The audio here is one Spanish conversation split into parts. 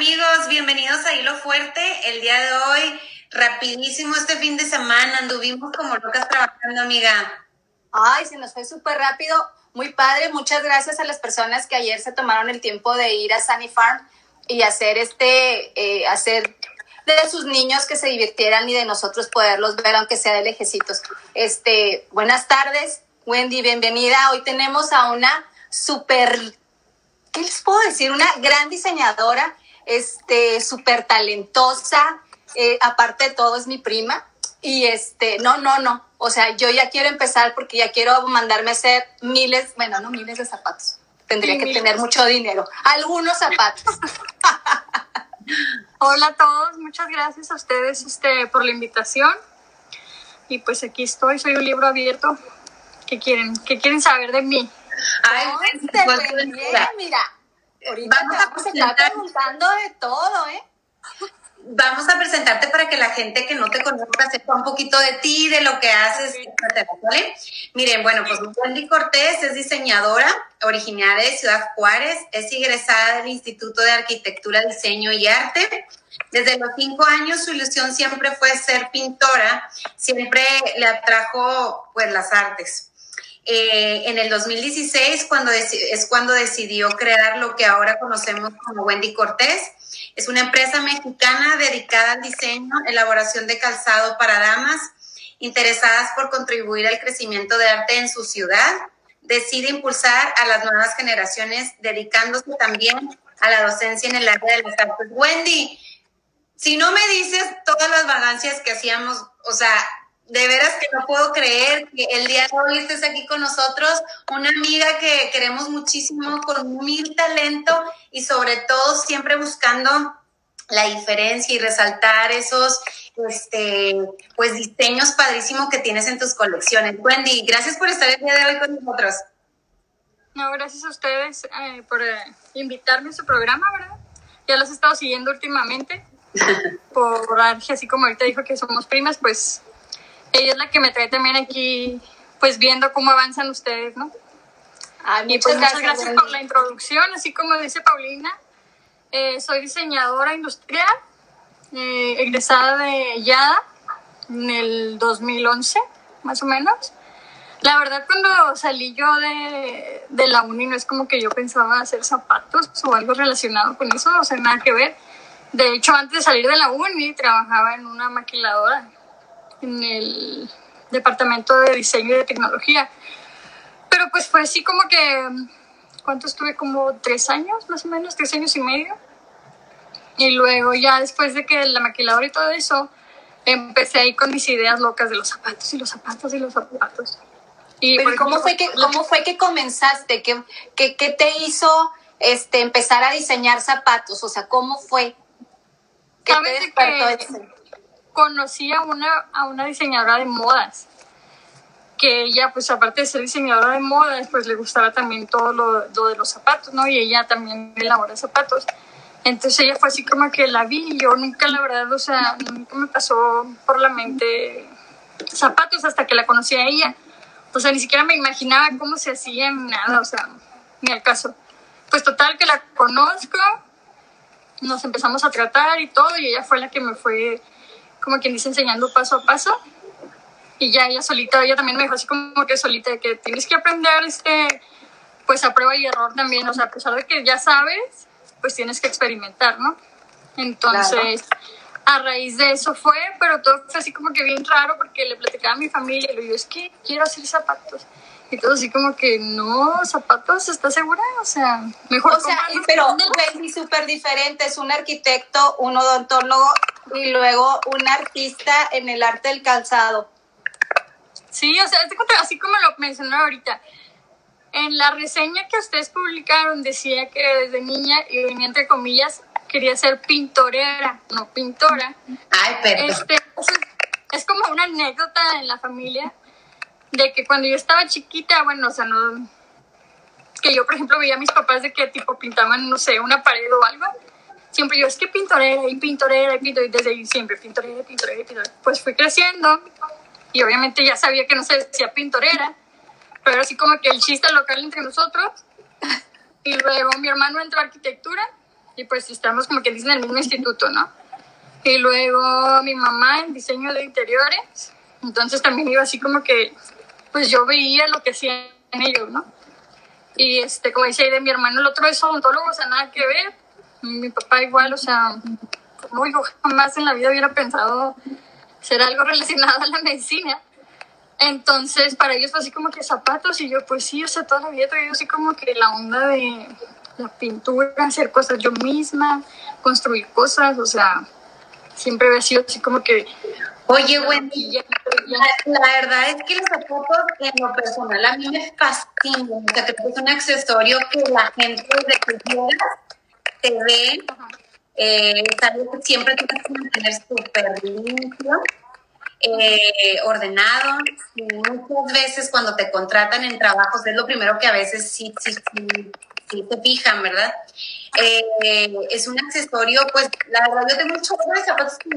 amigos, bienvenidos a Hilo Fuerte. El día de hoy, rapidísimo este fin de semana, anduvimos como locas trabajando, amiga. Ay, se nos fue súper rápido. Muy padre, muchas gracias a las personas que ayer se tomaron el tiempo de ir a Sunny Farm y hacer este, eh, hacer de sus niños que se divirtieran y de nosotros poderlos ver, aunque sea de lejecitos. Este, buenas tardes, Wendy, bienvenida. Hoy tenemos a una súper ¿qué les puedo decir? Una gran diseñadora, este, súper talentosa, eh, aparte de todo es mi prima. Y este, no, no, no. O sea, yo ya quiero empezar porque ya quiero mandarme a hacer miles, bueno, no miles de zapatos. Tendría que tener mucho dinero. Algunos zapatos. Hola a todos, muchas gracias a ustedes este, por la invitación. Y pues aquí estoy, soy un libro abierto. ¿Qué quieren? ¿Qué quieren saber de mí? Ay, pues, mira, ahorita vamos a, preguntando de todo, ¿eh? Vamos a presentarte para que la gente que no te conozca sepa un poquito de ti, de lo que haces, ¿vale? Miren, bueno, pues Wendy Cortés es diseñadora originaria de Ciudad Juárez, es egresada del Instituto de Arquitectura, Diseño y Arte. Desde los cinco años su ilusión siempre fue ser pintora, siempre le atrajo pues las artes. Eh, en el 2016 cuando es cuando decidió crear lo que ahora conocemos como Wendy Cortés. Es una empresa mexicana dedicada al diseño, elaboración de calzado para damas, interesadas por contribuir al crecimiento de arte en su ciudad. Decide impulsar a las nuevas generaciones, dedicándose también a la docencia en el área de las artes. Wendy, si no me dices todas las vagancias que hacíamos, o sea, de veras que no puedo creer que el día de hoy estés aquí con nosotros, una amiga que queremos muchísimo, con mil talento y sobre todo siempre buscando la diferencia y resaltar esos este, pues diseños padrísimos que tienes en tus colecciones. Wendy, gracias por estar el día de hoy con nosotros. No, gracias a ustedes eh, por eh, invitarme a su programa, ¿verdad? Ya los he estado siguiendo últimamente. por así como ahorita dijo que somos primas, pues ella es la que me trae también aquí, pues viendo cómo avanzan ustedes, ¿no? y pues muchas gracias por la introducción, así como dice Paulina, eh, soy diseñadora industrial, eh, egresada de YADA en el 2011, más o menos. La verdad, cuando salí yo de, de, la uni, no es como que yo pensaba hacer zapatos o algo relacionado con eso, o sea, nada que ver. De hecho, antes de salir de la uni, trabajaba en una maquiladora en el departamento de diseño y de tecnología. Pero pues fue así como que, ¿cuánto estuve? Como tres años, más o menos, tres años y medio. Y luego ya después de que la maquiladora y todo eso, empecé ahí con mis ideas locas de los zapatos y los zapatos y los zapatos. Y Pero ¿cómo, fue que, ¿cómo fue que comenzaste? ¿Qué, qué, qué te hizo este, empezar a diseñar zapatos? O sea, ¿cómo fue? ¿Qué te despertó conocí a una, a una diseñadora de modas, que ella, pues aparte de ser diseñadora de modas, pues le gustaba también todo lo, de los zapatos, ¿no? Y ella también elabora zapatos. Entonces ella fue así como que la vi yo nunca, la verdad, o sea, nunca me pasó por la mente zapatos hasta que la conocí a ella. O sea, ni siquiera me imaginaba cómo se hacía nada, o sea, ni al caso. Pues total que la conozco, nos empezamos a tratar y todo, y ella fue la que me fue como quien dice, enseñando paso a paso. Y ya ella solita, ella también me dijo así como que solita, que tienes que aprender, este, pues a prueba y error también, o sea, a pesar de que ya sabes, pues tienes que experimentar, ¿no? Entonces, a raíz de eso fue, pero todo fue así como que bien raro porque le platicaba a mi familia y le digo, es que quiero hacer zapatos. Y todo así como que, no, zapatos, ¿estás segura? O sea, mejor. O sea, pero Wendy súper diferente, es un arquitecto, un odontólogo y luego un artista en el arte del calzado. Sí, o sea, así como lo mencioné ahorita. En la reseña que ustedes publicaron decía que desde niña, y venía entre comillas, quería ser pintorera, no pintora. Ay, perdón. Este, es como una anécdota en la familia de que cuando yo estaba chiquita, bueno, o sea, no, que yo, por ejemplo, veía a mis papás de que tipo pintaban, no sé, una pared o algo. Siempre yo, es que pintorera y pintorera y pintorera, y desde ahí siempre pintorera, pintorera, pintorera. Pues fui creciendo y obviamente ya sabía que no se decía pintorera, pero así como que el chiste local entre nosotros. Y luego mi hermano entró a arquitectura y pues estamos como que dicen en el mismo instituto, ¿no? Y luego mi mamá en diseño de interiores, entonces también iba así como que, pues yo veía lo que hacían ellos, ¿no? Y este, como dice de mi hermano, el otro es odontólogo, o sea, nada que ver. Mi papá igual, o sea, no, yo jamás en la vida hubiera pensado ser algo relacionado a la medicina. Entonces, para ellos fue así como que zapatos y yo, pues sí, o sea, toda la vida yo así como que la onda de la pintura, hacer cosas yo misma, construir cosas, o sea, siempre había sido así como que... Oye, Wendy, la, verdad es que los zapatos en lo personal a mí me fascinan, o sea, es un accesorio que la gente desde que te ve, eh, siempre tienes que mantener súper limpio eh, ordenado. Y muchas veces cuando te contratan en trabajos es lo primero que a veces sí, sí, sí, sí te fijan, ¿verdad? Eh, es un accesorio, pues la verdad yo tengo muchos zapatos que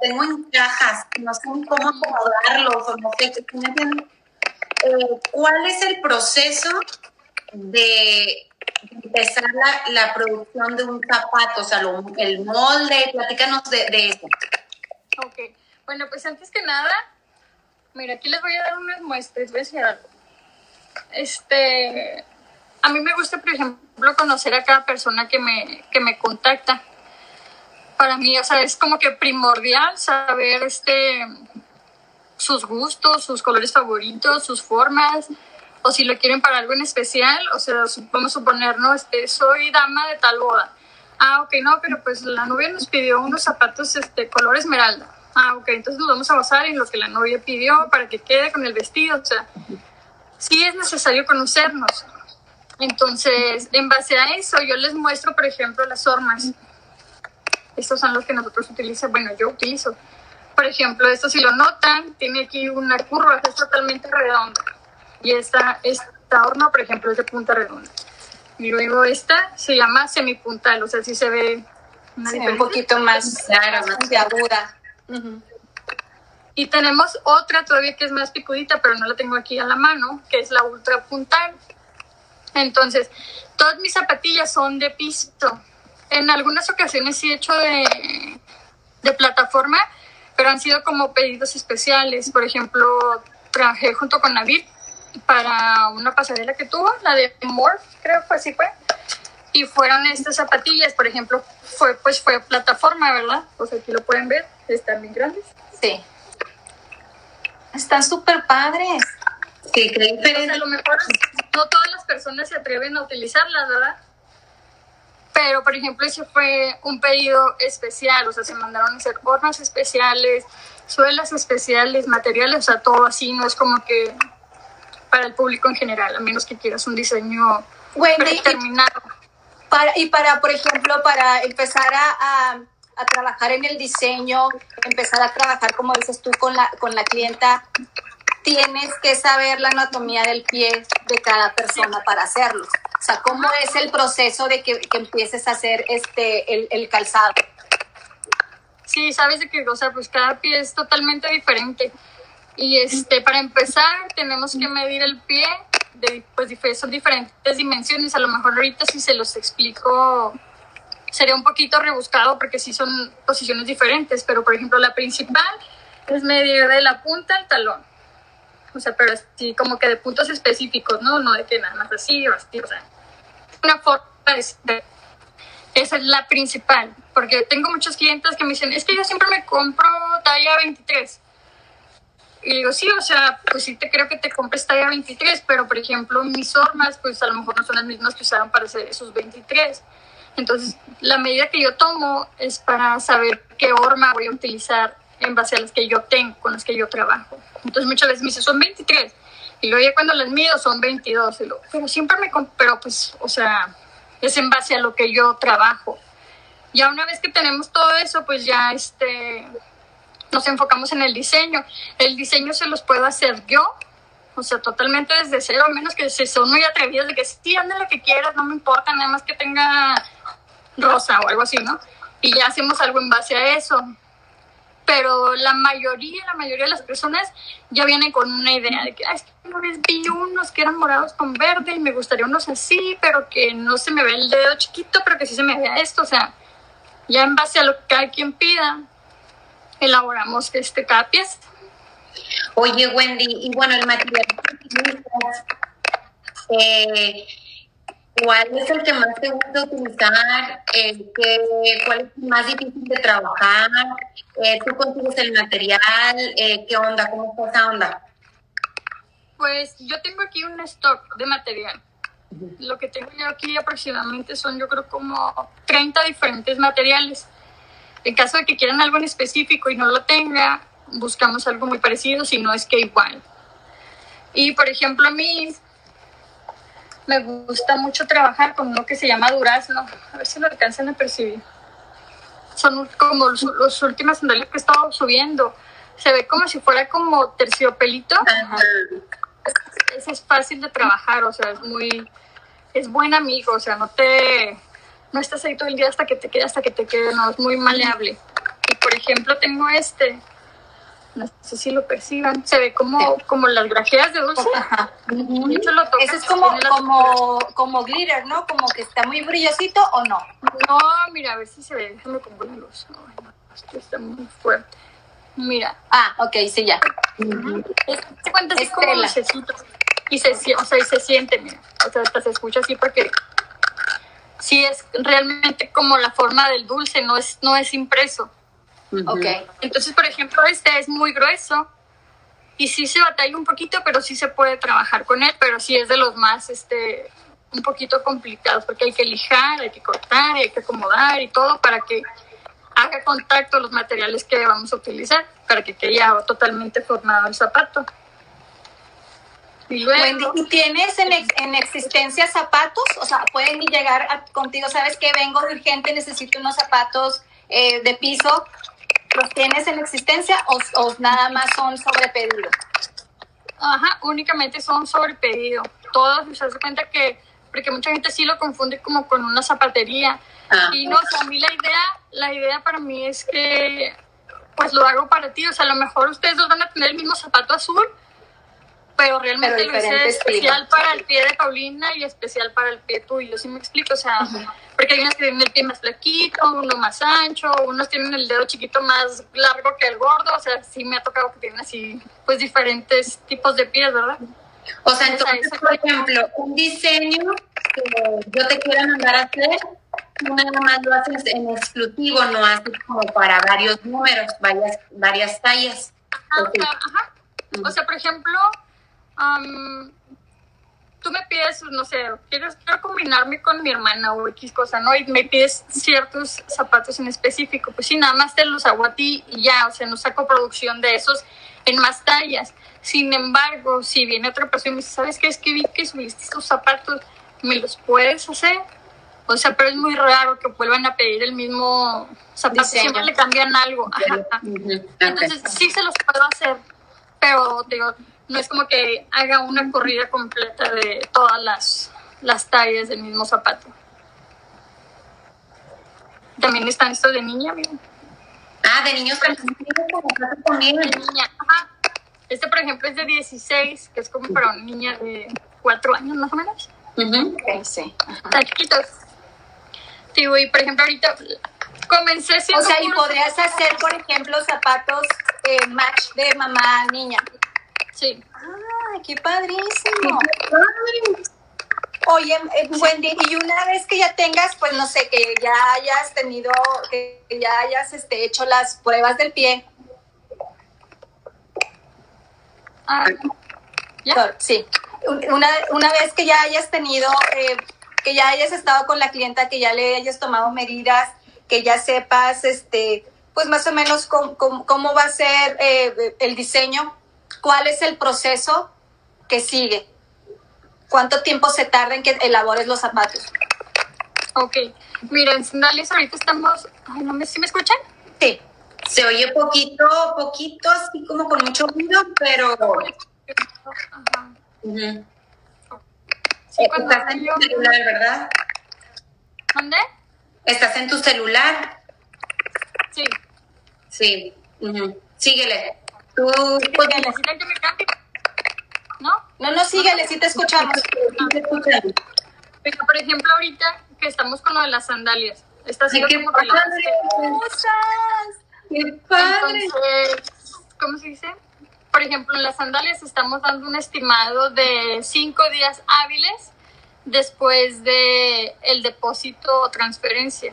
tengo en cajas, no sé cómo acomodarlos o no sé, eh, ¿cuál es el proceso de empezar la, la, producción de un zapato? O sea, el molde, platícanos de, de eso. Ok. Bueno, pues antes que nada, mira, aquí les voy a dar unas muestras, voy a decir algo. Este, a mí me gusta, por ejemplo, conocer a cada persona que me, que me contacta. Para mí, o sea, es como que primordial saber este, sus gustos, sus colores favoritos, sus formas, o si lo quieren para algo en especial, o sea, vamos a suponer. Este, soy dama de tal boda. Ah, ok, no, pero pues la novia nos pidió unos zapatos este, color esmeralda ah, ok, entonces nos vamos a basar en lo que la novia pidió para que quede con el vestido, o sea, sí es necesario conocernos. Entonces, en base a eso, yo les muestro, por ejemplo, las formas. Estos son los que nosotros utilizamos, bueno, yo utilizo. Por ejemplo, esto si lo notan, tiene aquí una curva que es totalmente redonda. Y esta, esta horma, por ejemplo, es de punta redonda. Y luego esta se llama semipuntal, o sea, sí se ve un poquito más, claro, más de aguda. Y tenemos otra todavía que es más picudita, pero no la tengo aquí a la mano, que es la ultra puntal. Entonces, todas mis zapatillas son de piso. En algunas ocasiones sí he hecho de, de plataforma, pero han sido como pedidos especiales. Por ejemplo, trabajé junto con Navid para una pasarela que tuvo, la de Morph, creo que así fue. Y fueron estas zapatillas, por ejemplo, fue pues fue plataforma, ¿verdad? Pues aquí lo pueden ver están bien grandes. Sí. Están súper padres. Sí, qué diferente. a lo mejor no todas las personas se atreven a utilizarlas, ¿verdad? Pero, por ejemplo, ese fue un pedido especial, o sea, se mandaron a hacer hormas especiales, suelas especiales, materiales, o sea, todo así, no es como que para el público en general, a menos que quieras un diseño determinado. Y para, y para, por ejemplo, para empezar a a trabajar en el diseño, empezar a trabajar, como dices tú, con la, con la clienta, tienes que saber la anatomía del pie de cada persona para hacerlo. O sea, ¿cómo es el proceso de que, que empieces a hacer este, el, el, calzado? Sí, sabes de que, o sea, pues cada pie es totalmente diferente. Y este, para empezar, tenemos que medir el pie, de, pues son diferentes dimensiones. A lo mejor ahorita si se los explico sería un poquito rebuscado porque sí son posiciones diferentes, pero por ejemplo la principal es medir de la punta al talón. O sea, pero sí como que de puntos específicos, ¿no? No de que nada más así o así, o sea, una forma de... Esa es la principal, porque tengo muchos clientes que me dicen, es que yo siempre me compro talla 23. Y digo, sí, o sea, pues sí te creo que te compres talla 23, pero por ejemplo mis formas, pues a lo mejor no son las mismas que usaron para hacer esos 23. Entonces, la medida que yo tomo es para saber qué horma voy a utilizar en base a las que yo tengo, con las que yo trabajo. Entonces, muchas veces me dicen, son 23. Y luego ya cuando las mido son 22. pero siempre me pero pues, o sea, es en base a lo que yo trabajo. Ya una vez que tenemos todo eso, pues ya este, nos enfocamos en el diseño. El diseño se los puedo hacer yo, o sea, totalmente desde cero, a menos que se son muy atrevidos de que sí, anda lo que quieras, no me importa, nada más que tenga rosa o algo así, ¿no? Y ya hacemos algo en base a eso. Pero la mayoría, la mayoría de las personas ya vienen con una idea de que, Ay, es que una vez vi unos que eran morados con verde y me gustaría unos así, pero que no se me ve el dedo chiquito, pero que sí se me vea esto, o sea, ya en base a lo que cada quien pida, elaboramos este, cada pieza. Oye, Wendy, y bueno, el material que eh, ¿cuál es el que más te gusta utilizar? El que, ¿Cuál es el más difícil de trabajar? Eh, ¿Tú consigues el material? Eh, ¿Qué onda? ¿Cómo está esa onda? Pues yo tengo aquí un stock de material. Lo que tengo yo aquí aproximadamente son yo creo como 30 diferentes materiales. En caso de que quieran algo en específico y no lo tenga, buscamos algo muy parecido, si no es que igual. Y por ejemplo, a mí me gusta mucho trabajar con uno que se llama durazno. A ver si lo alcanzan a percibir. Son como los, los últimos sandalias que he estado subiendo. Se ve como si fuera como terciopelito. Ese es fácil de trabajar, o sea, es muy, es buen amigo, o sea, no te, no estás ahí todo el día hasta que te quede, hasta que te quede, no, es muy maleable. Y por ejemplo, tengo este, no sé si lo perciban, se ve como, como las grajeas de dulce. Ajá. Hecho, lo tocas Ese es como, como, como glitter, ¿no? Como que está muy brillosito o no. No, mira, a ver si se ve, déjame con la luz. Ay, no, esto está muy fuerte. Mira, Ah, ok, sí, ya. es, te cuenta así Es como tela. dulcecito. Y se, o sea, y se siente, mira. O sea, hasta se escucha así porque sí es realmente como la forma del dulce, no es, no es impreso. Ok. Entonces, por ejemplo, este es muy grueso y sí se batalla un poquito, pero sí se puede trabajar con él, pero sí es de los más, este, un poquito complicados porque hay que lijar, hay que cortar, hay que acomodar y todo para que haga contacto los materiales que vamos a utilizar para que quede ya totalmente formado el zapato. Y luego, Wendy, ¿tú tienes en, ex- en existencia zapatos? O sea, pueden llegar a- contigo, ¿sabes que Vengo urgente, necesito unos zapatos eh, de piso. ¿Los tienes en existencia o, o nada más son sobre pedido? Ajá, únicamente son sobre pedido. Todos, se hace cuenta que, porque mucha gente sí lo confunde como con una zapatería. Ah. Y no, o sea, a mí la idea, la idea para mí es que, pues lo hago para ti. O sea, a lo mejor ustedes dos van a tener el mismo zapato azul, pero realmente Pero lo hice especial para el pie de Paulina y especial para el pie tuyo. ¿Sí me explico? O sea, porque hay unas que tienen el pie más flaquito, uno más ancho, unos tienen el dedo chiquito más largo que el gordo. O sea, sí me ha tocado que tienen así, pues diferentes tipos de pies, ¿verdad? O sea, entonces, por ejemplo, un diseño que yo te quiera mandar a hacer, tú nada más lo haces en exclusivo, no haces como para varios números, varias, varias tallas. Ajá, Ok. ajá. O sea, por ejemplo, am, tú me pides, no sé, quieres quiero combinarme con mi hermana o X cosa, ¿no? Y me pides ciertos zapatos en específico. Pues sí, nada más te los hago a ti y ya, o sea, no saco producción de esos en más tallas. Sin embargo, si viene otra persona y me dice, ¿sabes qué? Es que vi que subiste estos zapatos, ¿me los puedes hacer? O sea, pero es muy raro que vuelvan a pedir el mismo zapato, Diseño. siempre le cambian algo. Ajá. Entonces sí se los puedo hacer, pero digo, no es como que haga una corrida completa de todas las, las tallas del mismo zapato. También están estos de niña, mira. Ah, de niños también. De niña, ajá. Este, por ejemplo, es de 16, que es como para una niña de 4 años más o menos. Ujú. Ok, sí. Están chiquitos. Digo, y por ejemplo, ahorita comencé O siendo sea, y podrías hacer, por ejemplo, zapatos eh, match de mamá niña. Sí. ¡Ah, qué padrísimo! Oye, eh, Wendy, y una vez que ya tengas, pues no sé, que ya hayas tenido, que ya hayas este, hecho las pruebas del pie. Ah, ¿Ya? Sí. Un- Una, una vez que ya hayas tenido, eh, que ya hayas estado con la clienta, que ya le hayas tomado medidas, que ya sepas, este, pues más o menos cómo, cómo- cómo va a ser eh, el diseño, cuál es el proceso que sigue, cuánto tiempo se tarda en que elabores los zapatos. Ok. Miren, sandalias ahorita estamos... Ay, no me... ¿Sí me escuchan? Sí. Se oye poquito, poquito, así como con mucho ruido, pero... Ajá. Sí, Eh, Estás en yo- tu celular, ¿verdad? ¿Dónde? Estás en tu celular. Sí. Sí. Ujú. Síguele. Tú, Pues. ¿No? No, no, síguele, sí te escuchamos. Pero, por ejemplo, ahorita que estamos con lo de las sandalias. Está haciendo como que. Qué padre. Entonces, ¿cómo se dice? Por ejemplo, en las sandalias estamos dando un estimado de cinco días hábiles después de el depósito o transferencia.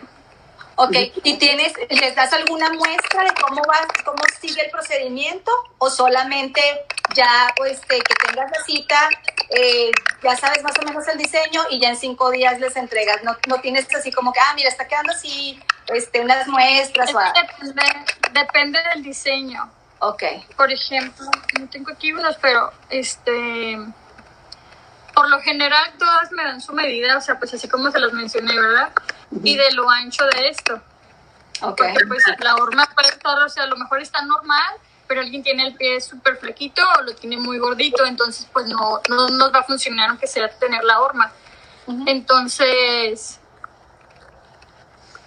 Ok, ¿y tienes, les das alguna muestra de cómo va, cómo sigue el procedimiento? ¿O solamente ya, pues, de que tengas la cita, eh, ya sabes más o menos el diseño y ya en cinco días les entregas? No, no tienes así como que, ah, mira, está quedando así, este, unas muestras Es o depende, depende del diseño. Ok, Por ejemplo, no tengo aquí unos, pero este, por lo general todas me dan su medida, o sea, pues así como se los mencioné, ¿verdad? Y de lo ancho de esto. ok. Porque pues la horma puede estar, o sea, a lo mejor está normal, pero alguien tiene el pie súper flequito o lo tiene muy gordito, entonces pues no, no nos va a funcionar aunque sea tener la horma. Entonces,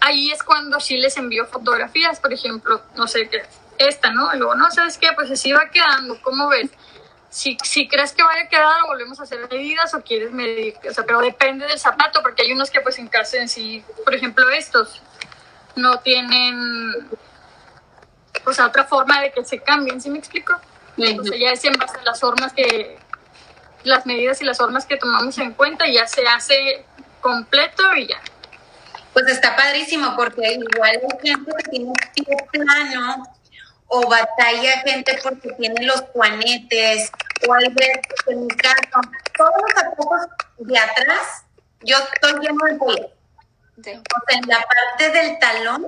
ahí es cuando sí les envío fotografías, por ejemplo, no sé, qué esta, ¿no? Y luego, no, ¿sabes qué? Pues así va quedando, ¿cómo ves? Si, si crees que vaya a quedar, volvemos a hacer medidas o quieres medir, o sea, pero depende del zapato, porque hay unos que pues en casa en sí, por ejemplo, estos, no tienen, o sea, otra forma de que se cambien, ¿sí me explico? O sea, ya es en base a las formas que, las medidas y las formas que tomamos en cuenta, ya se hace completo y ya. Pues está padrísimo porque igual hay gente que tiene un plano o batalla gente porque tiene los juanetes o hay veces que en mi caso, todos los zapatos de atrás, yo estoy lleno de. Sí. O sea, en la parte del talón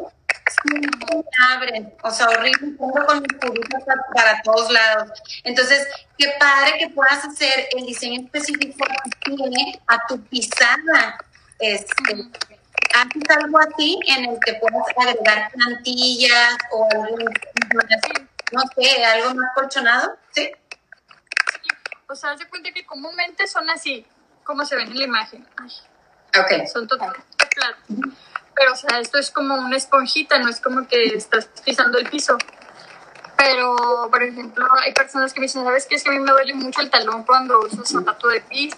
siempre me abren. O sea, horrible. Tengo con mis cubitos para, para todos lados. Entonces, qué padre que puedas hacer el diseño específico que tiene a tu pisada. Este, ¿Haces algo así en el que puedas agregar plantillas o algún, no sé, algo más colchonado? Sí. O sea, haz de cuenta que comúnmente son así, como se ven en la imagen. Ay, Ok. son totalmente platos. Pero, o sea, esto es como una esponjita, no es como que estás pisando el piso. Pero, por ejemplo, hay personas que me dicen, ¿sabes qué? Es que a mí me duele mucho el talón cuando uso zapato de piso.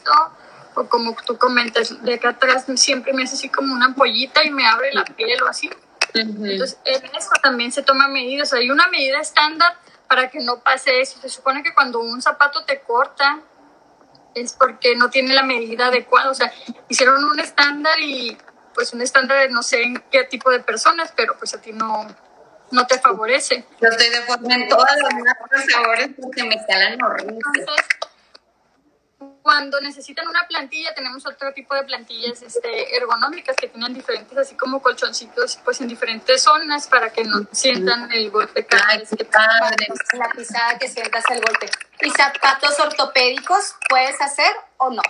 O como tú comentas, de acá atrás siempre me hace así como una ampollita y me abre la piel o así. Entonces, en eso también se toman medidas. Hay una medida estándar para que no pase eso. Se supone que cuando un zapato te corta es porque no tiene la medida adecuada. O sea, hicieron un estándar y pues un estándar de no sé en qué tipo de personas, pero pues a ti no, no te favorece. Yo estoy deforme en todas las marcas sabores porque me calan horrible. Entonces, cuando necesitan una plantilla, tenemos otro tipo de plantillas este, ergonómicas que tienen diferentes, así como colchoncitos, pues en diferentes zonas para que no sientan el golpe cada vez que padre. La pisada que sientas el golpe. ¿Y zapatos ortopédicos puedes hacer o no?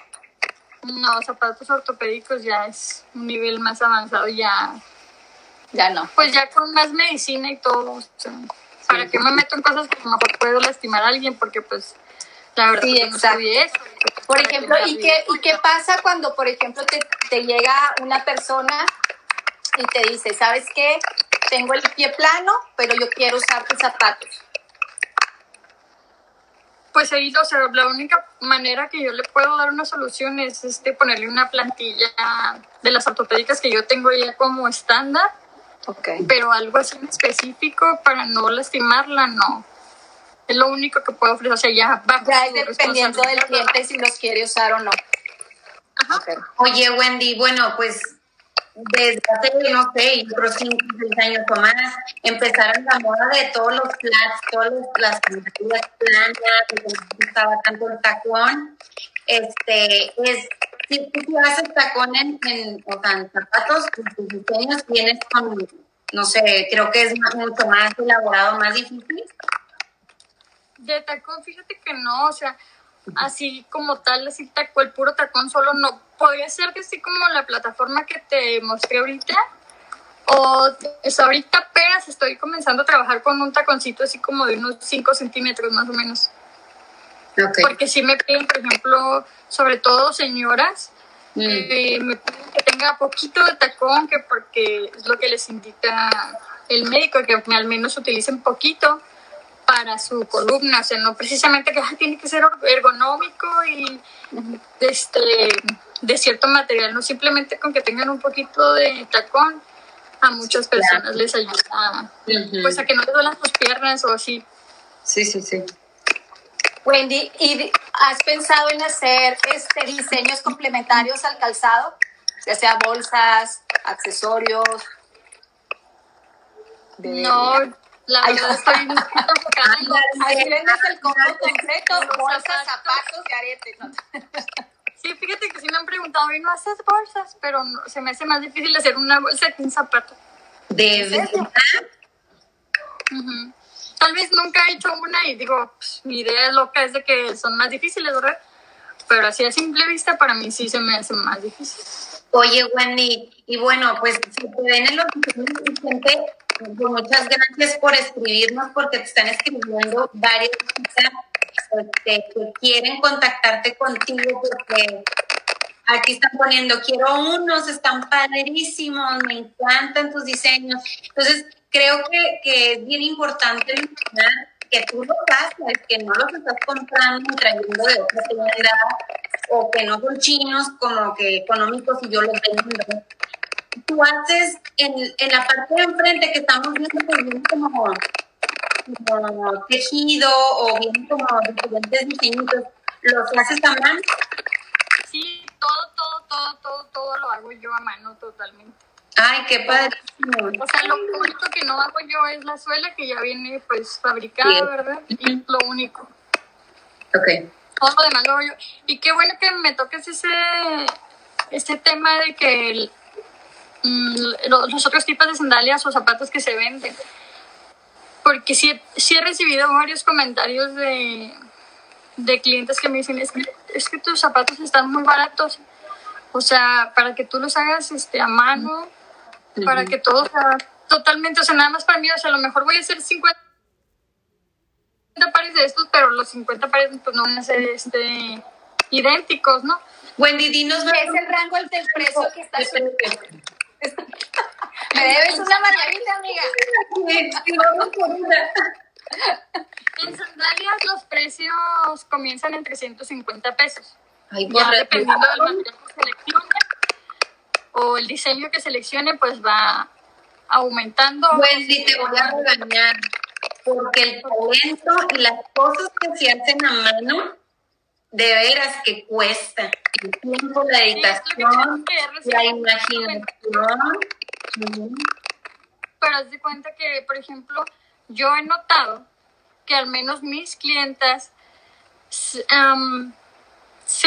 No, zapatos ortopédicos ya es un nivel más avanzado, ya, Ya no. pues ya con más medicina y todo. o sea, ¿Para qué me meto en cosas que a lo mejor puedo lastimar a alguien? Porque pues la verdad Sí, que no estudié eso. Por ¿Para ejemplo, ¿y qué, ¿y qué pasa cuando, por ejemplo, te, te llega una persona y te dice, ¿sabes qué? Tengo el pie plano, pero yo quiero usar tus zapatos. Pues ahí, o sea, la única manera que yo le puedo dar una solución es este, ponerle una plantilla de las ortopédicas que yo tengo ya como estándar, Ok. pero algo así en específico para no lastimarla, no. Es lo único que puedo ofrecer, o sea, ya bajo Ya es dependiendo del cliente si los quiere usar o no. Ajá. Oye, Wendy, bueno, pues desde hace, no sé, otros 5, 6 años o más, empezaron la moda de todos los flats, todas los- las zapatillas planas, que gustaba tanto el tacón. Este, es, si tú haces tacón en, en, o sea, en zapatos, tus diseños vienes con, no sé, creo que es mucho más elaborado, más difícil. De tacón, fíjate que no, o sea, así como tal, así tacón, el puro tacón solo no. Podría ser que así como la plataforma que te mostré ahorita, o es ahorita apenas estoy comenzando a trabajar con un taconcito así como de unos 5 centímetros más o menos. Okay. Porque sí me piden, por ejemplo, sobre todo señoras, Mm. eh, me piden que tenga poquito de tacón, que porque es lo que les indica el médico, que al menos utilicen poquito para su columna, o sea, no precisamente que tiene que ser ergonómico y este, de cierto material, no simplemente con que tengan un poquito de tacón, a muchas personas les ayuda, pues a que no te duelan sus piernas o así. Sí, sí, sí. Wendy, ¿y has pensado en hacer este diseños complementarios al calzado? Ya sea bolsas, accesorios. No, la verdad estoy enfocada en Ahí vendes el combo completo, bolsas, zapatos y aretes. Sí, fíjate que sí me han preguntado, ¿y no haces bolsas? Pero se me hace más difícil hacer una bolsa que un zapato. ¿De verdad? Tal vez nunca he hecho una y digo, pues, mi idea loca es de que son más difíciles, ¿verdad? Pero así a simple vista para mí sí se me hace más difícil. Oye, Wendy, y bueno, pues si te ven en los gente, muchas gracias por escribirnos porque te están escribiendo varias este, que quieren contactarte contigo porque aquí están poniendo, quiero unos, están padrísimos, me encantan tus diseños. Entonces, creo que, que es bien importante que tú lo hagas, que no los estás comprando y trayendo de otra tienda o que no son chinos como que económicos y yo los vendo. Tú haces en, en la parte de enfrente que estamos viendo que viene como, como tejido o bien como diferentes diseñitos, ¿los haces a mano? Sí, todo, todo, todo, todo, todo lo hago yo a mano totalmente. Ay, qué padre. O sea, lo único que no hago yo es la suela que ya viene pues fabricada, ¿verdad? Y lo único. Ok. Todo lo demás lo hago yo. Y qué bueno que me toques ese, ese tema de que mm, los otros tipos de sandalias o zapatos que se venden. Porque sí, sí he recibido varios comentarios de, de clientes que me dicen, es que, es que tus zapatos están muy baratos. O sea, para que tú los hagas este, a mano para que todo sea totalmente, o sea, nada más para mí, o sea, a lo mejor voy a hacer 50 pares de estos, pero los 50 pares pues no van a ser este, idénticos, ¿no? Wendy, dinos... ¿Qué es el rango del precio que está Me debes una margarita, amiga. en sandalias los precios comienzan en 350 pesos. Ay, ya dependiendo del material que seleccione o el diseño que seleccione, pues va aumentando. Wendy, te voy a regañar, porque el talento y las cosas que se hacen a mano, de veras que cuesta. El tiempo, la dedicación, la imaginación. Pero haz de cuenta que, por ejemplo, yo he notado que al menos mis clientas se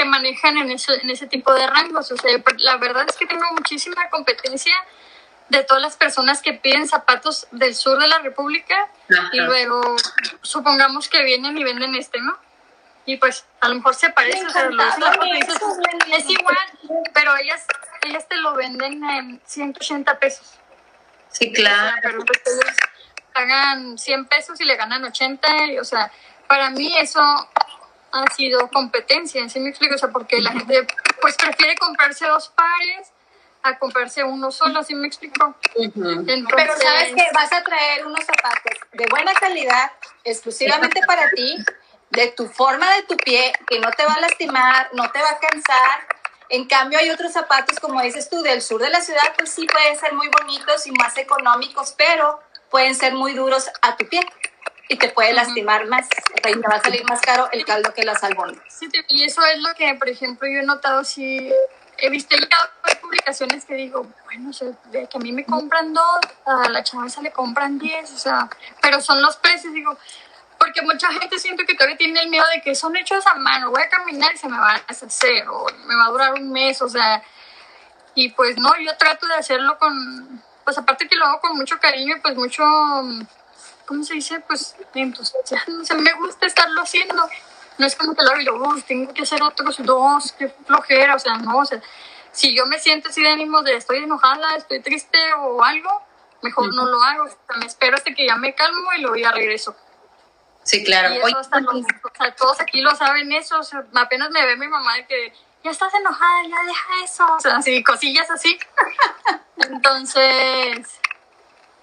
manejan en, eso, en ese tipo de rangos. O sea, la verdad es que tengo muchísima competencia de todas las personas que piden zapatos del sur de la República y luego supongamos que vienen y venden este, ¿no? Y pues a lo mejor se parece, o sea, los es igual, pero ellas, ellas te lo venden en 180 pesos. Sí, claro. pero pues ellos pagan 100 pesos y le ganan 80, o sea, para mí eso ha sido competencia, ¿sí me explico? O sea, porque la gente pues prefiere comprarse dos pares a comprarse uno solo, ¿sí me explico? Pero sabes que vas a traer unos zapatos de buena calidad, exclusivamente para ti, de tu forma de tu pie, que no te va a lastimar, no te va a cansar. En cambio, hay otros zapatos, como dices tú, del sur de la ciudad, pues sí pueden ser muy bonitos y más económicos, pero pueden ser muy duros a tu pie y te puede lastimar más, o sea, y te va a salir más caro el caldo que las albóndigas. Sí, y eso es lo que, por ejemplo, yo he notado si he visto ya publicaciones que digo, bueno, o sea, de que a mí me compran dos, a la chavaza le compran diez, o sea, pero son los precios, digo, porque mucha gente siento que todavía tiene el miedo de que son hechos a mano, voy a caminar y se me va a hacer, o me va a durar un mes, o sea, y pues no, yo trato de hacerlo con, pues aparte que lo hago con mucho cariño y pues mucho ¿cómo se dice? Pues entusiasmo. O sea, me gusta estarlo haciendo. No es como que lo hago yo, tengo que hacer otros dos, qué flojera. O sea, no, o sea, si yo me siento así de ánimo de estoy enojada, estoy triste o algo, mejor no lo hago. O sea, me espero hasta que ya me calmo y luego ya regreso. Sí, claro. Y eso hasta los, o sea, todos aquí lo saben eso. O sea, apenas me ve mi mamá de que ya estás enojada, ya deja eso. O sea, así, cosillas así. Entonces,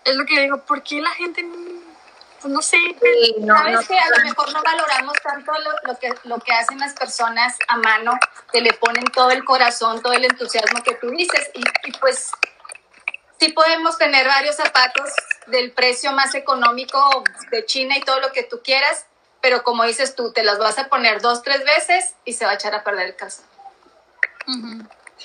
es lo que digo, ¿por qué la gente pues no sé, sabes que a lo mejor no valoramos tanto lo, que, lo que hacen las personas a mano, que le ponen todo el corazón, todo el entusiasmo que tú dices, y, y pues sí podemos tener varios zapatos del precio más económico de China y todo lo que tú quieras, pero como dices tú, te las vas a poner dos, tres veces y se va a echar a perder el caso.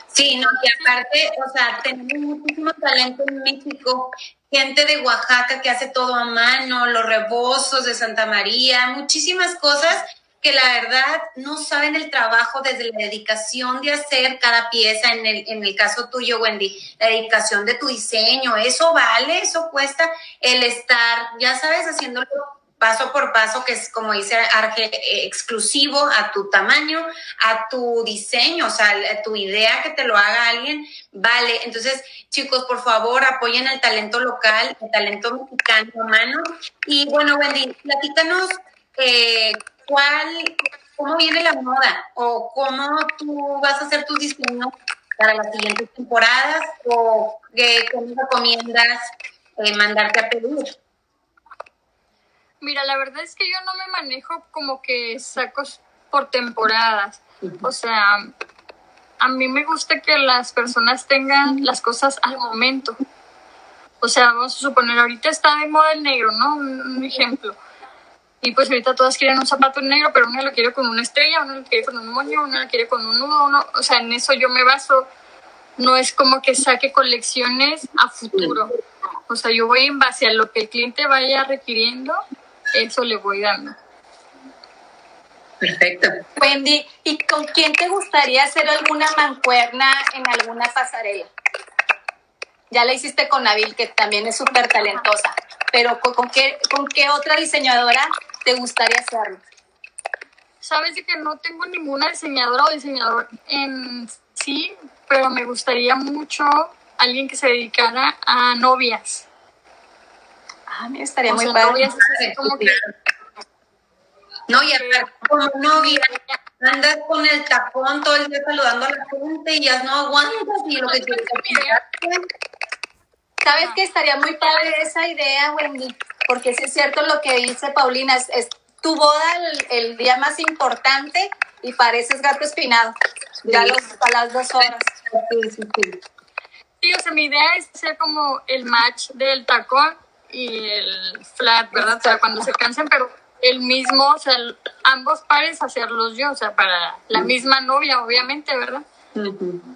Sí, no, y aparte, o sea, tenemos muchísimo talento en México, gente de Oaxaca que hace todo a mano, los rebozos de Santa María, muchísimas cosas que la verdad no saben el trabajo desde la dedicación de hacer cada pieza, en el, en el caso tuyo, Wendy, la dedicación de tu diseño, eso vale, eso cuesta el estar, ya sabes, haciéndolo paso por paso, que es como dice Arge, eh, exclusivo a tu tamaño, a tu diseño, o sea, a tu idea que te lo haga alguien, vale. Entonces, chicos, por favor, apoyen el talento local, el talento mexicano humano. Y bueno, Wendy, platícanos eh, cuál, cómo viene la moda o cómo tú vas a hacer tus diseños para las siguientes temporadas o qué, cómo recomiendas eh, mandarte a pedir. Mira, la verdad es que yo no me manejo como que sacos por temporadas. O sea, a mí me gusta que las personas tengan las cosas al momento. O sea, vamos a suponer, ahorita está de moda el negro, ¿no? Un, ejemplo. Y pues ahorita todas quieren un zapato negro, pero una lo quiere con una estrella, una lo quiere con un moño, una lo quiere con un nudo, uno, o sea, en eso yo me baso. No es como que saque colecciones a futuro. O sea, yo voy en base a lo que el cliente vaya requiriendo eso le voy dando. Perfecto. Wendy, ¿y con quién te gustaría hacer alguna mancuerna en alguna pasarela? Ya la hiciste con Nabil, que también es súper talentosa, pero ¿con, qué, ¿con qué otra diseñadora te gustaría hacerlo? Sabes que no tengo ninguna diseñadora o diseñador en sí, pero me gustaría mucho alguien que se dedicara a novias. Ah, mira, estaría muy padre. No, y aparte como novia, andas con el tacón todo el día saludando a la gente y ya no aguantas y lo que quieres ¿Sabes que estaría muy padre esa idea, Wendy? Porque sí es cierto lo que dice Paulina, es, tu boda el, día más importante y pareces gato espinado, ya a las dos horas. Sí, o sea, mi idea es hacer como el match del tacón y el flat, ¿verdad? O sea, cuando se cansen, pero el mismo, o sea, ambos pares hacerlos yo, o sea, para la misma novia, obviamente, ¿verdad?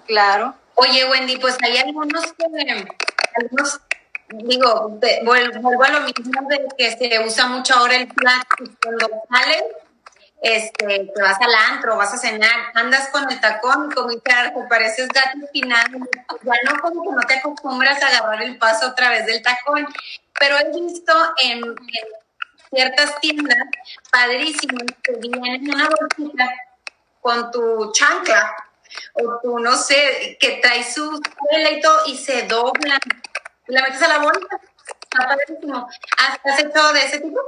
Claro. Oye, Wendy, pues hay algunos que, algunos, digo, vuelvo a lo mismo de que se usa mucho ahora el flat cuando sales, este, te vas al antro, vas a cenar, andas con el tacón como te pareces gato final, ya no como que no te acostumbras a agarrar el paso a través del tacón pero he visto en, ciertas tiendas padrísimas que vienen una bolsita con tu chancla o tu, no sé, que trae su tela y todo y se doblan. La metes a la bolsa. Está padrísimo. ¿Has, hecho de ese tipo?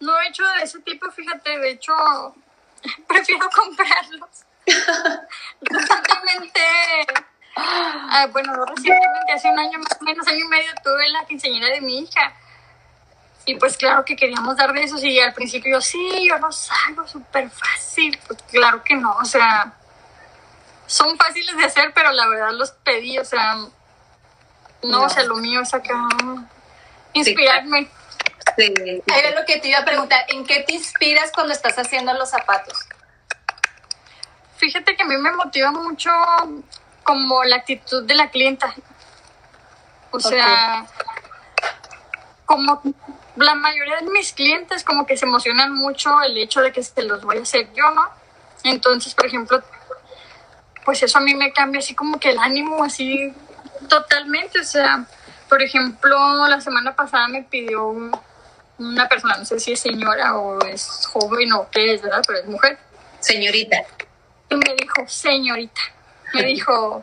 No he hecho de ese tipo, fíjate, de hecho, prefiero comprarlos. Recientemente Ah, bueno, recientemente, hace un año más o menos, año y medio, tuve la quinceañera de mi hija. Y pues claro que queríamos dar de esos y al principio yo, sí, yo los hago súper fácil. Pues claro que no, o sea, son fáciles de hacer, pero la verdad los pedí, o sea, no, o sea, lo mío es acá inspirarme. Sí. Era lo que te iba a preguntar, ¿en qué te inspiras cuando estás haciendo los zapatos? Fíjate que a mí me motiva mucho como la actitud de la clienta. O sea, como la mayoría de mis clientes como que se emocionan mucho el hecho de que se los voy a hacer yo, ¿no? Entonces, por ejemplo, pues eso a mí me cambia así como que el ánimo así totalmente. O sea, por ejemplo, la semana pasada me pidió una persona, no sé si es señora o es joven o qué es, ¿verdad? Pero es mujer. Señorita. Y me dijo, señorita me dijo,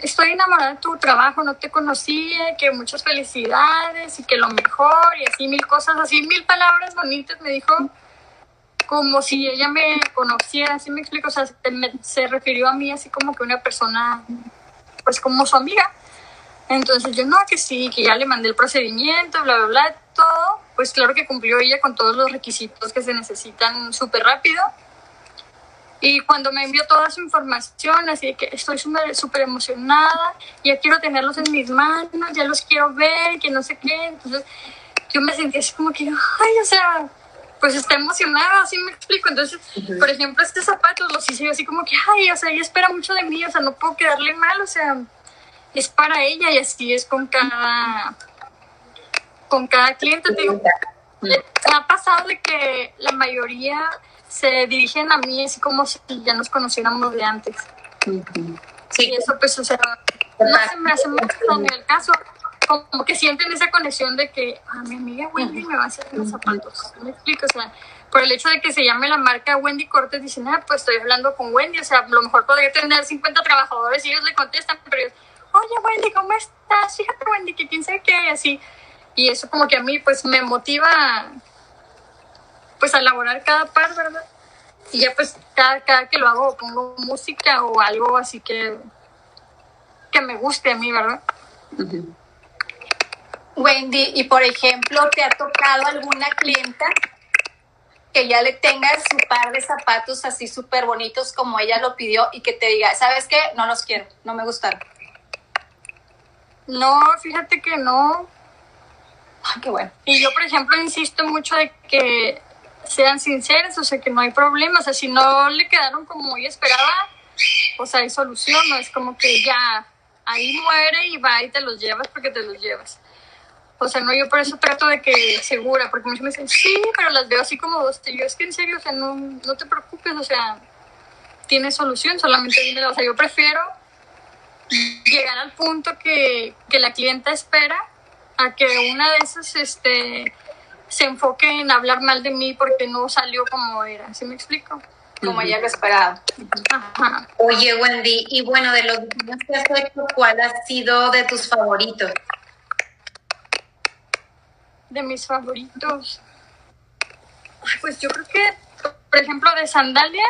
estoy enamorada de tu trabajo, no te conocía, que muchas felicidades y que lo mejor y así mil cosas, así mil palabras bonitas me dijo, como si ella me conociera, así me explico, o sea, se, refirió a mí así como que una persona, pues como su amiga. Entonces yo, no, que sí, que ya le mandé el procedimiento, bla, bla, bla, todo. Pues claro que cumplió ella con todos los requisitos que se necesitan súper rápido. Y cuando me envió toda su información, así que estoy súper emocionada, ya quiero tenerlos en mis manos, ya los quiero ver, que no sé qué. Entonces yo me sentí así como que, ay, o sea, pues está emocionada, así me explico. Entonces, por ejemplo, estos zapatos los hice yo así como que, ay, o sea, ella espera mucho de mí, o sea, no puedo quedarle mal, o sea, es para ella y así es con cada, con cada cliente. Te digo, me ha pasado de que la mayoría se dirigen a mí así como si ya nos conociéramos de antes. Sí. Y eso pues, o sea, no se me hace mucho en el caso, como que sienten esa conexión de que a mi amiga Wendy me va a hacer los zapatos. ¿Me explico? O sea, por el hecho de que se llame la marca Wendy Cortés, dicen, ah, pues estoy hablando con Wendy. O sea, a lo mejor podría tener 50 trabajadores y ellos le contestan, pero ellos, oye Wendy, ¿cómo estás? Fíjate Wendy, que quién sabe qué, así. Y eso como que a mí pues me motiva pues a elaborar cada par, ¿verdad? Y ya pues cada, cada que lo hago pongo música o algo así que, que me guste a mí, ¿verdad? Wendy, y por ejemplo, ¿te ha tocado alguna clienta que ya le tenga su par de zapatos así súper bonitos como ella lo pidió y que te diga, ¿sabes qué? No los quiero, no me gustaron. No, fíjate que no. Ah, qué bueno. Y yo, por ejemplo, insisto mucho de que sean sinceros, o sea, que no hay problema. O sea, si no le quedaron como ella esperaba, o sea, hay solución, no es como que ya ahí muere y va y te los llevas porque te los llevas. O sea, no, yo por eso trato de que segura, porque muchos me dicen, sí, pero las veo así como dos. Y yo, es que en serio, o sea, no, no te preocupes, o sea, tiene solución, solamente dímelo. O sea, yo prefiero llegar al punto que, que la clienta espera a que una de esas este, se enfoque en hablar mal de mí porque no salió como era. ¿Sí me explico? Como ella lo esperaba. Oye, Wendy, y bueno, de los diseños que has hecho, ¿cuál ha sido de tus favoritos? de mis favoritos. Pues yo creo que, por ejemplo, de sandalias,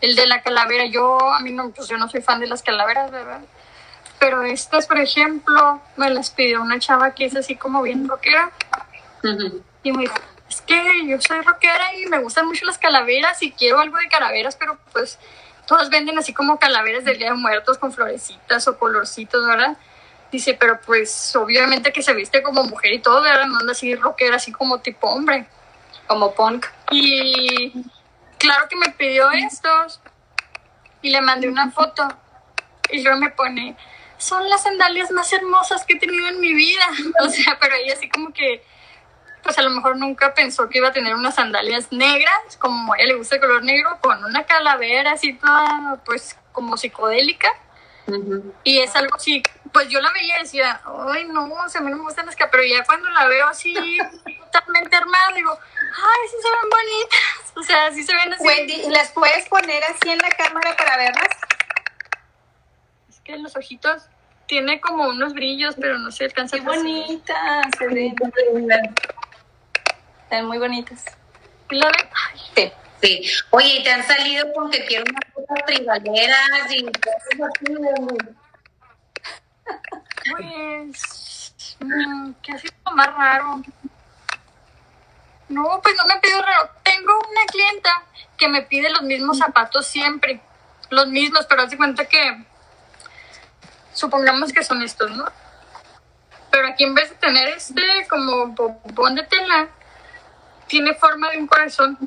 el de la calavera. Yo, a mí no, pues yo no soy fan de las calaveras, ¿verdad? Pero estas, por ejemplo, me las pidió una chava que es así como bien rockera. Y me dijo, es que yo soy rockera y me gustan mucho las calaveras y quiero algo de calaveras, pero pues todas venden así como calaveras del Día de Muertos con florecitas o colorcitos, ¿verdad? Dice, pero pues obviamente que se viste como mujer y todo, ¿verdad? No anda así rockera, así como tipo hombre. Como punk. Y claro que me pidió estos y le mandé una foto y yo me pone, son las sandalias más hermosas que he tenido en mi vida. O sea, pero ella así como que, pues a lo mejor nunca pensó que iba a tener unas sandalias negras, como a ella le gusta el color negro, con una calavera así toda, pues como psicodélica. Y es algo así, pues yo la veía y decía, ay no, o sea, a mí no me gustan las pero ya cuando la veo así totalmente armada, digo, ay, sí se ven bonitas, o sea, sí se ven así. Wendy, ¿las puedes poner así en la cámara para verlas? Es que los ojitos tiene como unos brillos, pero no se alcanza Qué bonitas, se ven. Están muy bonitas. ¿La ven? Sí. Sí. Oye, ¿y te han salido con que quiero unas cosas tribaleras y cosas así? Pues, mm, ¿qué ha sido más raro? No, pues no me pido raro. Tengo una clienta que me pide los mismos zapatos siempre. Los mismos, pero hace cuenta que supongamos que son estos, ¿no? Pero aquí en vez de tener este como bombón de tela, tiene forma de un corazón.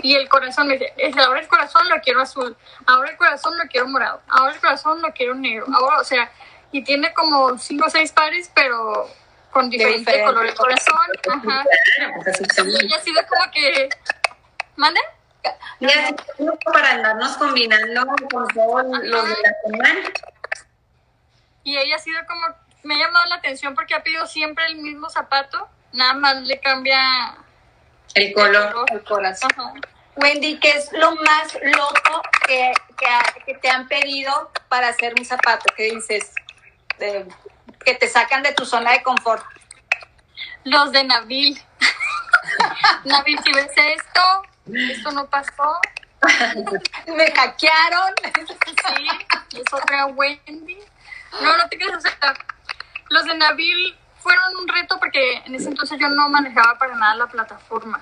Y el corazón me dice, ahora el corazón lo quiero azul, ahora el corazón lo quiero morado, ahora el corazón lo quiero negro, ahora, o sea, y tiene como cinco o seis pares, pero con diferente, color de corazón. Ajá. Y ha sido como que, ¿mande? Y así para andarnos combinando con todos los de la semana. Y ella ha sido como, me ha llamado la atención porque ha pedido siempre el mismo zapato, nada más le cambia el color. El corazón. Wendy, ¿qué es lo más loco que, que, te han pedido para hacer un zapato? ¿Qué dices? que te sacan de tu zona de confort. Los de Nabil. Nabil, si ves esto, esto no pasó. Me hackearon. Sí, es otra Wendy. No, no te quedes, o sea, los de Nabil fueron un reto porque en ese entonces yo no manejaba para nada la plataforma.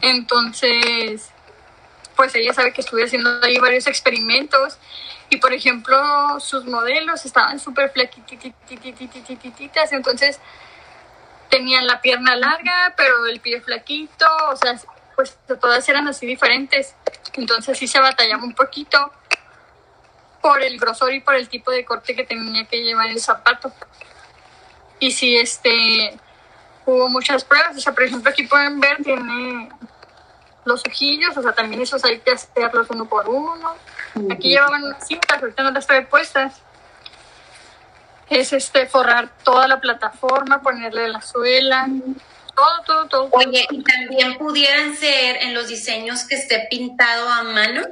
Entonces, pues ella sabe que estuve haciendo ahí varios experimentos y por ejemplo sus modelos estaban súper flaquititas, entonces tenían la pierna larga, pero el pie flaquito, o sea, pues todas eran así diferentes. Entonces sí se batallaba un poquito por el grosor y por el tipo de corte que tenía que llevar el zapato. Y sí, este, hubo muchas pruebas. O sea, por ejemplo, aquí pueden ver, tiene los ojillos, o sea, también esos hay que hacerlos uno por uno. Aquí llevaban unas cintas, ahorita no las trae puestas. Es este, forrar toda la plataforma, ponerle la suela, todo, todo, todo. Oye, ¿y también pudieran ser en los diseños que esté pintado a mano?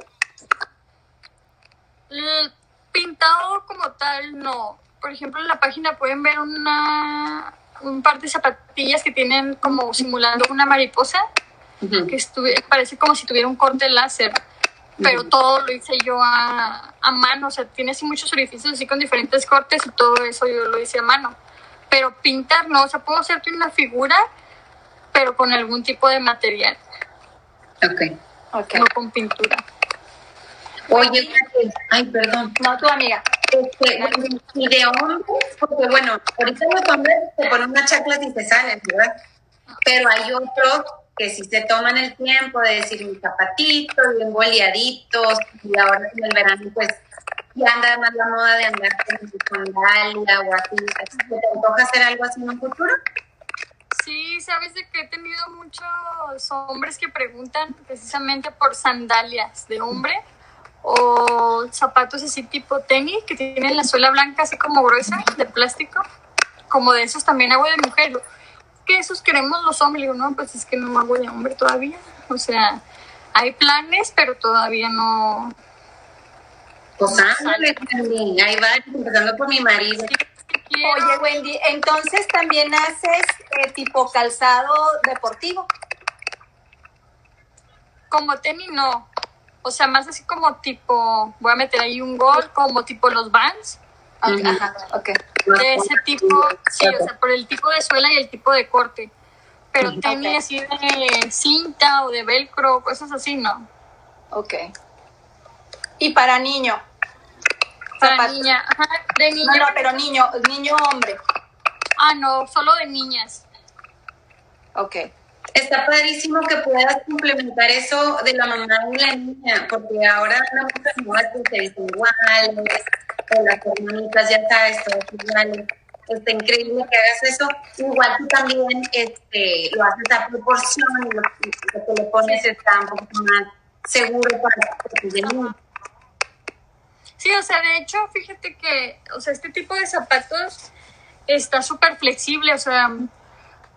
Pintado como tal, no. Por ejemplo, en la página pueden ver una un par de zapatillas que tienen como simulando una mariposa, que estuve, parece como si tuviera un corte láser, pero todo lo hice yo a, a, mano, o sea, tiene así muchos orificios así con diferentes cortes y todo eso yo lo hice a mano. Pero pintar no, o sea, puedo hacerte una figura, pero con algún tipo de material. Ok. okay. No con pintura. Oye, ay, perdón. No, tu amiga. Este, y de hombres, porque bueno, ahorita los hombres se ponen unas chaclas y se salen, ¿verdad? Pero hay otros que si se toman el tiempo de decir mis zapatitos, bien boleaditos, y ahora en el verano pues ya anda más la moda de andar con su sandalia o así, te antoja hacer algo así en un futuro. Sí, sabes de que he tenido muchos hombres que preguntan precisamente por sandalias de hombre o zapatos así tipo tenis que tienen la suela blanca así como gruesa de plástico, como de esos también hago de mujer. Que esos queremos los hombres, digo, no, pues es que no hago de hombre todavía. O sea, hay planes, pero todavía no. Pues ándale, ahí va, empezando por mi marido. Oye, Wendy, entonces también haces eh, tipo calzado deportivo. Como tenis, no. O sea, más así como tipo, voy a meter ahí un gol, como tipo los Vans. Ajá, ok. De ese tipo, sí, o sea, por el tipo de suela y el tipo de corte. Pero tenis así de cinta o de velcro, cosas así, no. Ok. ¿Y para niño? Para niña, ajá, de niña. No, no, pero niño, niño hombre. Ah, no, solo de niñas. Ok. Está padrísimo que puedas complementar eso de la mamá y la niña, porque ahora no muchas modas se dicen iguales, o las hermanitas, ya sabes, todas iguales. Está increíble que hagas eso. Igual tú también este, lo haces a proporción lo, lo que le pones está un poquito más seguro para tus niños. Sí, o sea, de hecho, fíjate que, o sea, este tipo de zapatos está súper flexible, o sea,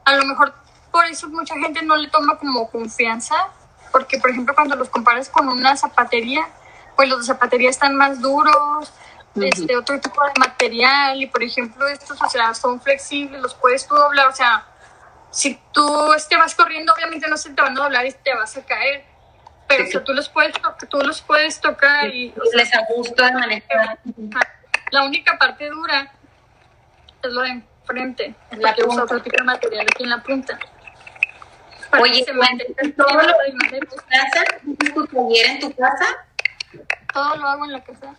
a lo mejor por eso mucha gente no le toma como confianza, porque por ejemplo cuando los comparas con una zapatería, pues los de zapatería están más duros, este otro tipo de material y por ejemplo estos, o sea, son flexibles, los puedes tú doblar, o sea, si tú este, vas corriendo obviamente no se te van a doblar y te vas a caer, pero o sea, tú los puedes, tú los puedes tocar y... O les a gusto de manejar. La única parte dura es lo de enfrente, la que usa otro tipo de material aquí en la punta. Oye, ¿todo lo en tu casa? ¿Tu taller en tu casa? Todo lo hago en la casa.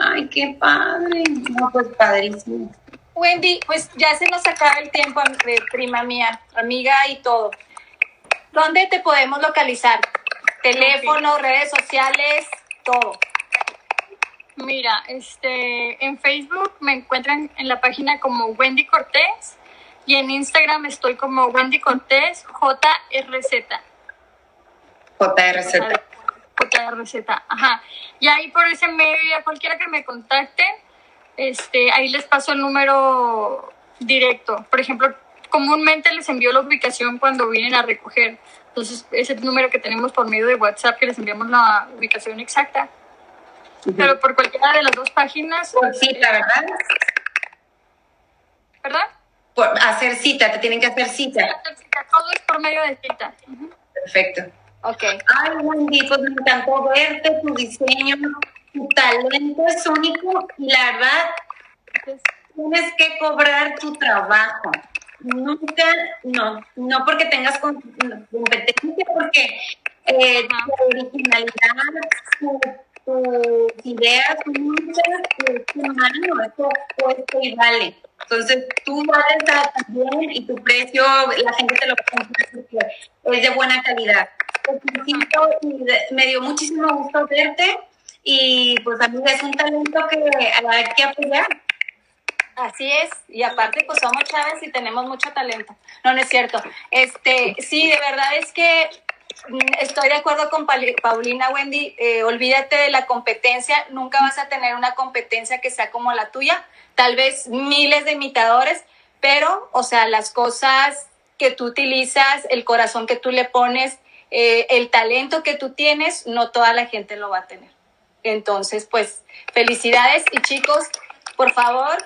Ay, qué padre. No, pues padrísimo. Wendy, pues ya se nos acaba el tiempo, prima mía, amiga y todo. ¿Dónde te podemos localizar? Teléfono, redes sociales, todo. Mira, este, en Facebook me encuentran en la página como Wendy Cortés y en Instagram estoy como Wendy Cortés JRZ. JRZ. JRZ, ajá. Y ahí por ese medio, a cualquiera que me contacte, este, ahí les paso el número directo. Por ejemplo, comúnmente les envío la ubicación cuando vienen a recoger. Entonces, es el número que tenemos por medio de WhatsApp que les enviamos la ubicación exacta. Pero por cualquiera de las dos páginas. Por cita, ¿verdad? ¿Verdad? Por hacer cita, te tienen que hacer cita. Todo es por medio de cita. Perfecto. Ok. Ay, Wendy, pues me encantó verte, tu diseño, tu talento es único y la verdad gracias. Tienes que cobrar tu trabajo. Nunca, no, no porque tengas competencia, porque eh, tu originalidad, tu, tus ideas, muchas, tu mano, eso cuesta y vale. Entonces, tú vales también y tu precio, la gente te lo va a comprar porque es de buena calidad. me dio muchísimo gusto verte y pues a mí es un talento que hay que apoyar. Así es, y aparte pues somos chaves y tenemos mucho talento. No, no es cierto. Este, sí, de verdad es que estoy de acuerdo con Paulina Wendy, eh, olvídate de la competencia, nunca vas a tener una competencia que sea como la tuya, tal vez miles de imitadores, pero, o sea, las cosas que tú utilizas, el corazón que tú le pones, eh, el talento que tú tienes, no toda la gente lo va a tener. Entonces, pues, felicidades. Y chicos, por favor,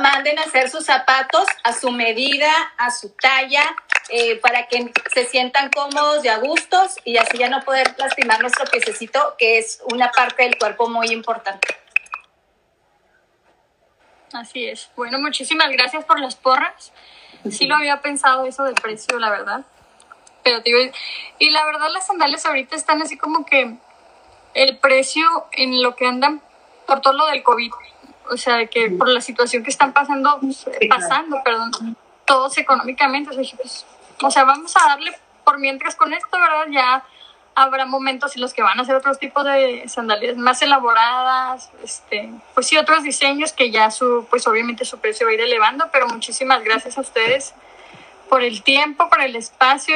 manden a hacer sus zapatos a su medida, a su talla, eh, para que se sientan cómodos y a gustos y así ya no poder lastimar nuestro piececito, que es una parte del cuerpo muy importante. Así es. Bueno, muchísimas gracias por las porras. Sí lo había pensado eso del precio, la verdad. Pero digo, y la verdad las sandalias ahorita están así como que el precio en lo que andan por todo lo del COVID. O sea, que por la situación que están pasando, pasando, perdón, todos económicamente. Pues, o sea, vamos a darle por mientras con esto, ¿verdad? Ya habrá momentos en los que van a hacer otros tipos de sandalias más elaboradas, este, pues sí, otros diseños que ya su, pues obviamente su precio va a ir elevando, pero muchísimas gracias a ustedes por el tiempo, por el espacio